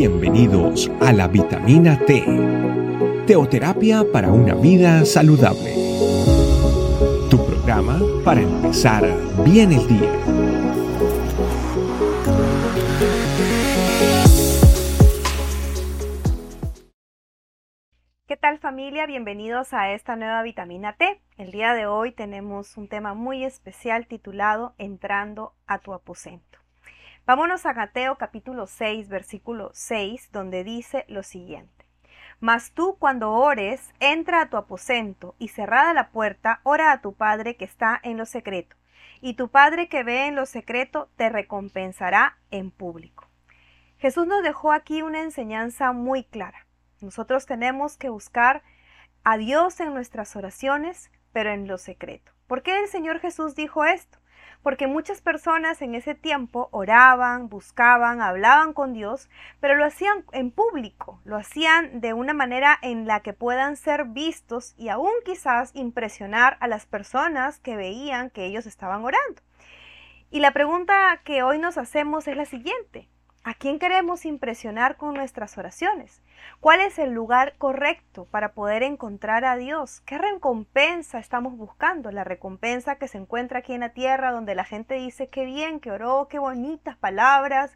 Bienvenidos a la vitamina T, teoterapia para una vida saludable. Tu programa para empezar bien el día. ¿Qué tal familia? Bienvenidos a esta nueva vitamina T. El día de hoy tenemos un tema muy especial titulado Entrando a tu aposento. Vámonos a Mateo capítulo 6, versículo 6, donde dice lo siguiente. Mas tú cuando ores, entra a tu aposento y cerrada la puerta, ora a tu Padre que está en lo secreto, y tu Padre que ve en lo secreto te recompensará en público. Jesús nos dejó aquí una enseñanza muy clara. Nosotros tenemos que buscar a Dios en nuestras oraciones, pero en lo secreto. ¿Por qué el Señor Jesús dijo esto? Porque muchas personas en ese tiempo oraban, buscaban, hablaban con Dios, pero lo hacían en público, lo hacían de una manera en la que puedan ser vistos y aún quizás impresionar a las personas que veían que ellos estaban orando. Y la pregunta que hoy nos hacemos es la siguiente. ¿A quién queremos impresionar con nuestras oraciones? ¿Cuál es el lugar correcto para poder encontrar a Dios? ¿Qué recompensa estamos buscando? La recompensa que se encuentra aquí en la tierra, donde la gente dice, qué bien, que oró, qué bonitas palabras,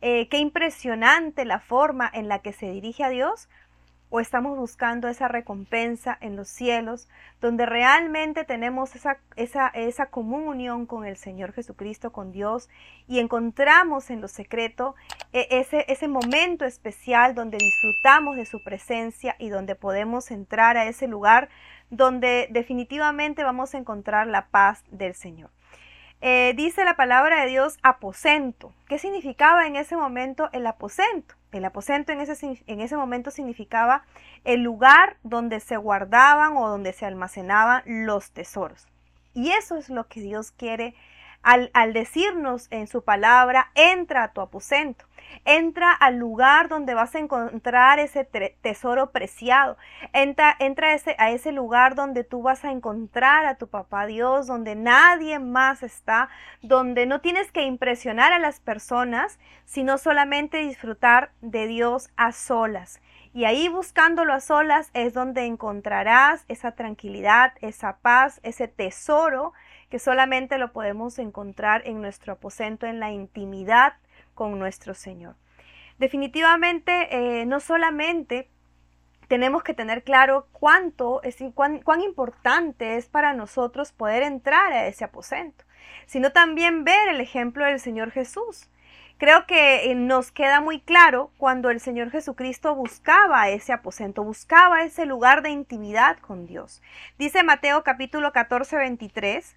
eh, qué impresionante la forma en la que se dirige a Dios o estamos buscando esa recompensa en los cielos, donde realmente tenemos esa, esa, esa comunión con el Señor Jesucristo, con Dios, y encontramos en lo secreto e, ese, ese momento especial donde disfrutamos de su presencia y donde podemos entrar a ese lugar donde definitivamente vamos a encontrar la paz del Señor. Eh, dice la palabra de Dios aposento. ¿Qué significaba en ese momento el aposento? El aposento en ese, en ese momento significaba el lugar donde se guardaban o donde se almacenaban los tesoros. Y eso es lo que Dios quiere al, decirnos en su palabra, entra a tu aposento. Entra al lugar donde vas a encontrar ese tesoro preciado. Entra, entra a ese lugar donde tú vas a encontrar a tu papá Dios, donde nadie más está, donde no tienes que impresionar a las personas, sino solamente disfrutar de Dios a solas. Y ahí buscándolo a solas es donde encontrarás esa tranquilidad, esa paz, ese tesoro que solamente lo podemos encontrar en nuestro aposento, en la intimidad con nuestro Señor. Definitivamente, eh, no solamente tenemos que tener claro cuánto es cuán, cuán, importante es para nosotros poder entrar a ese aposento, sino también ver el ejemplo del Señor Jesús. Creo que eh, nos queda muy claro cuando el Señor Jesucristo buscaba ese aposento, buscaba ese lugar de intimidad con Dios. Dice Mateo capítulo 14, 23,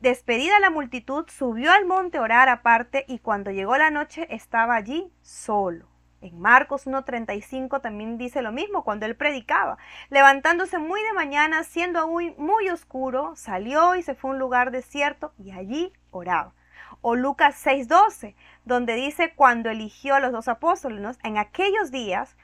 Despedida la multitud, subió al monte a orar aparte y cuando llegó la noche estaba allí solo. En Marcos 1.35 también dice lo mismo cuando él predicaba. Levantándose muy de mañana, siendo aún muy oscuro, salió y se fue a un lugar desierto y allí oraba. O Lucas 6.12, donde dice cuando eligió a los dos apóstoles, en aquellos días,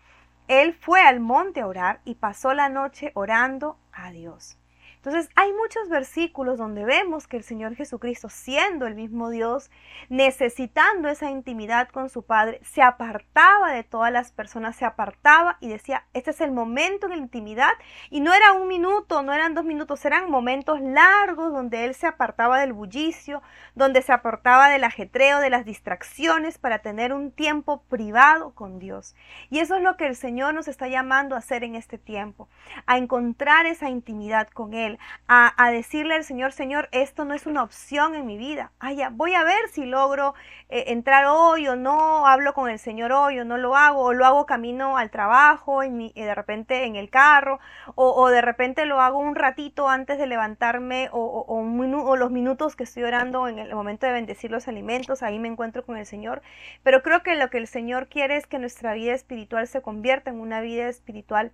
él fue al monte a orar y pasó la noche orando a Dios. Entonces hay muchos versículos donde vemos que el Señor Jesucristo, siendo el mismo Dios, necesitando esa intimidad con su Padre, se apartaba de todas las personas, se apartaba y decía, este es el momento de intimidad. Y no era un minuto, no eran dos minutos, eran momentos largos donde Él se apartaba del bullicio, donde se apartaba del ajetreo, de las distracciones para tener un tiempo privado con Dios. Y eso es lo que el Señor nos está llamando a hacer en este tiempo, a encontrar esa intimidad con Él a, decirle al Señor, Señor, esto no es una opción en mi vida. Ay, voy a ver si logro eh, entrar hoy o no, hablo con el Señor hoy o no lo hago, o lo hago camino al trabajo, y eh, de repente en el carro, o, de repente lo hago un ratito antes de levantarme, o, o los minutos que estoy orando en el momento de bendecir los alimentos, ahí me encuentro con el Señor. Pero creo que lo que el Señor quiere es que nuestra vida espiritual se convierta en una vida espiritual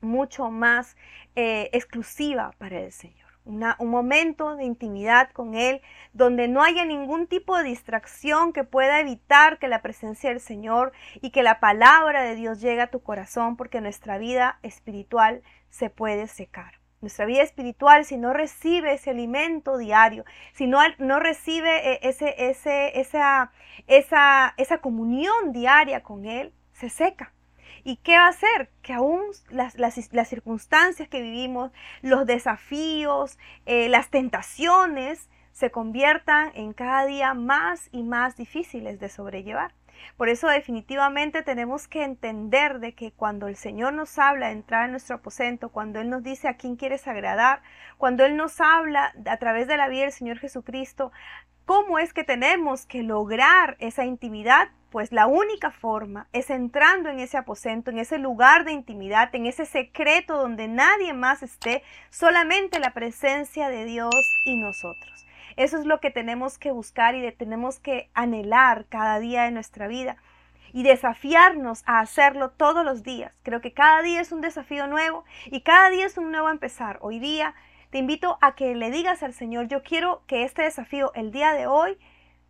mucho más eh, exclusiva para el Señor. un momento de intimidad con Él donde no haya ningún tipo de distracción que pueda evitar que la presencia del Señor y que la palabra de Dios llegue a tu corazón porque nuestra vida espiritual se puede secar. Nuestra vida espiritual, si no recibe ese alimento diario, si no, no recibe eh, ese, ese, esa, esa, esa comunión diaria con Él, se seca. ¿Y qué va a hacer? Que aún las, circunstancias que vivimos, los desafíos, eh, las tentaciones, se conviertan en cada día más y más difíciles de sobrellevar. Por eso definitivamente tenemos que entender de que cuando el Señor nos habla de entrar en nuestro aposento, cuando Él nos dice a quién quieres agradar, cuando Él nos habla a través de la vida del Señor Jesucristo, ¿cómo es que tenemos que lograr esa intimidad? Pues la única forma es entrando en ese aposento, en ese lugar de intimidad, en ese secreto donde nadie más esté, solamente la presencia de Dios y nosotros. Eso es lo que tenemos que buscar y tenemos que anhelar cada día de nuestra vida y desafiarnos a hacerlo todos los días. Creo que cada día es un desafío nuevo y cada día es un nuevo empezar. Hoy día te invito a que le digas al Señor, yo quiero que este desafío el día de hoy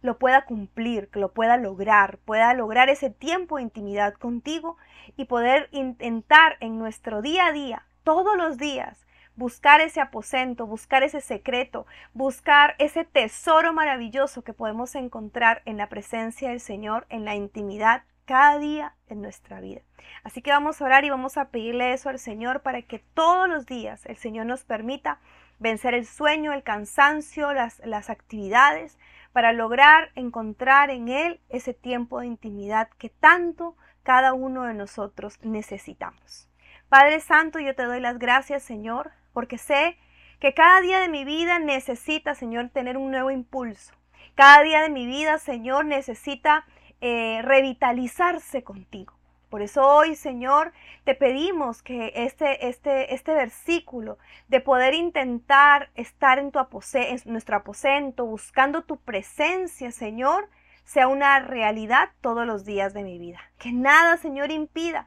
lo pueda cumplir, que lo pueda lograr, pueda lograr ese tiempo de intimidad contigo y poder intentar en nuestro día a día, todos los días, buscar ese aposento, buscar ese secreto, buscar ese tesoro maravilloso que podemos encontrar en la presencia del Señor, en la intimidad cada día en nuestra vida. Así que vamos a orar y vamos a pedirle eso al Señor para que todos los días el Señor nos permita vencer el sueño, el cansancio, las, las actividades, para lograr encontrar en Él ese tiempo de intimidad que tanto cada uno de nosotros necesitamos. Padre Santo, yo te doy las gracias, Señor, porque sé que cada día de mi vida necesita, Señor, tener un nuevo impulso. Cada día de mi vida, Señor, necesita eh, revitalizarse contigo. Por eso hoy, Señor, te pedimos que este, este, este versículo de poder intentar estar en, tu en nuestro aposento, buscando tu presencia, Señor, sea una realidad todos los días de mi vida. Que nada, Señor, impida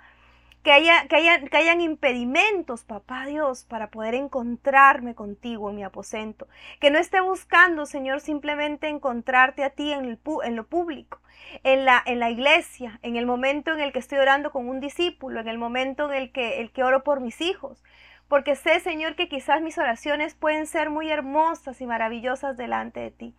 que, haya, que, haya, que hayan impedimentos, papá Dios, para poder encontrarme contigo en mi aposento. Que no esté buscando, Señor, simplemente encontrarte a ti en, el, en lo público, en la, en la iglesia, en el momento en el que estoy orando con un discípulo, en el momento en el que, el que oro por mis hijos. Porque sé, Señor, que quizás mis oraciones pueden ser muy hermosas y maravillosas delante de ti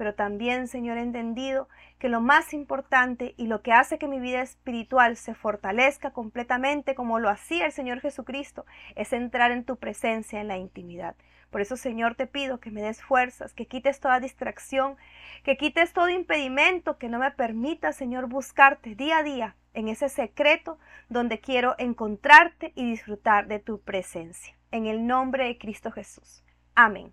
pero también, Señor, he entendido que lo más importante y lo que hace que mi vida espiritual se fortalezca completamente como lo hacía el Señor Jesucristo es entrar en tu presencia en la intimidad. Por eso, Señor, te pido que me des fuerzas, que quites toda distracción, que quites todo impedimento que no me permita, Señor, buscarte día a día en ese secreto donde quiero encontrarte y disfrutar de tu presencia. En el nombre de Cristo Jesús. Amén.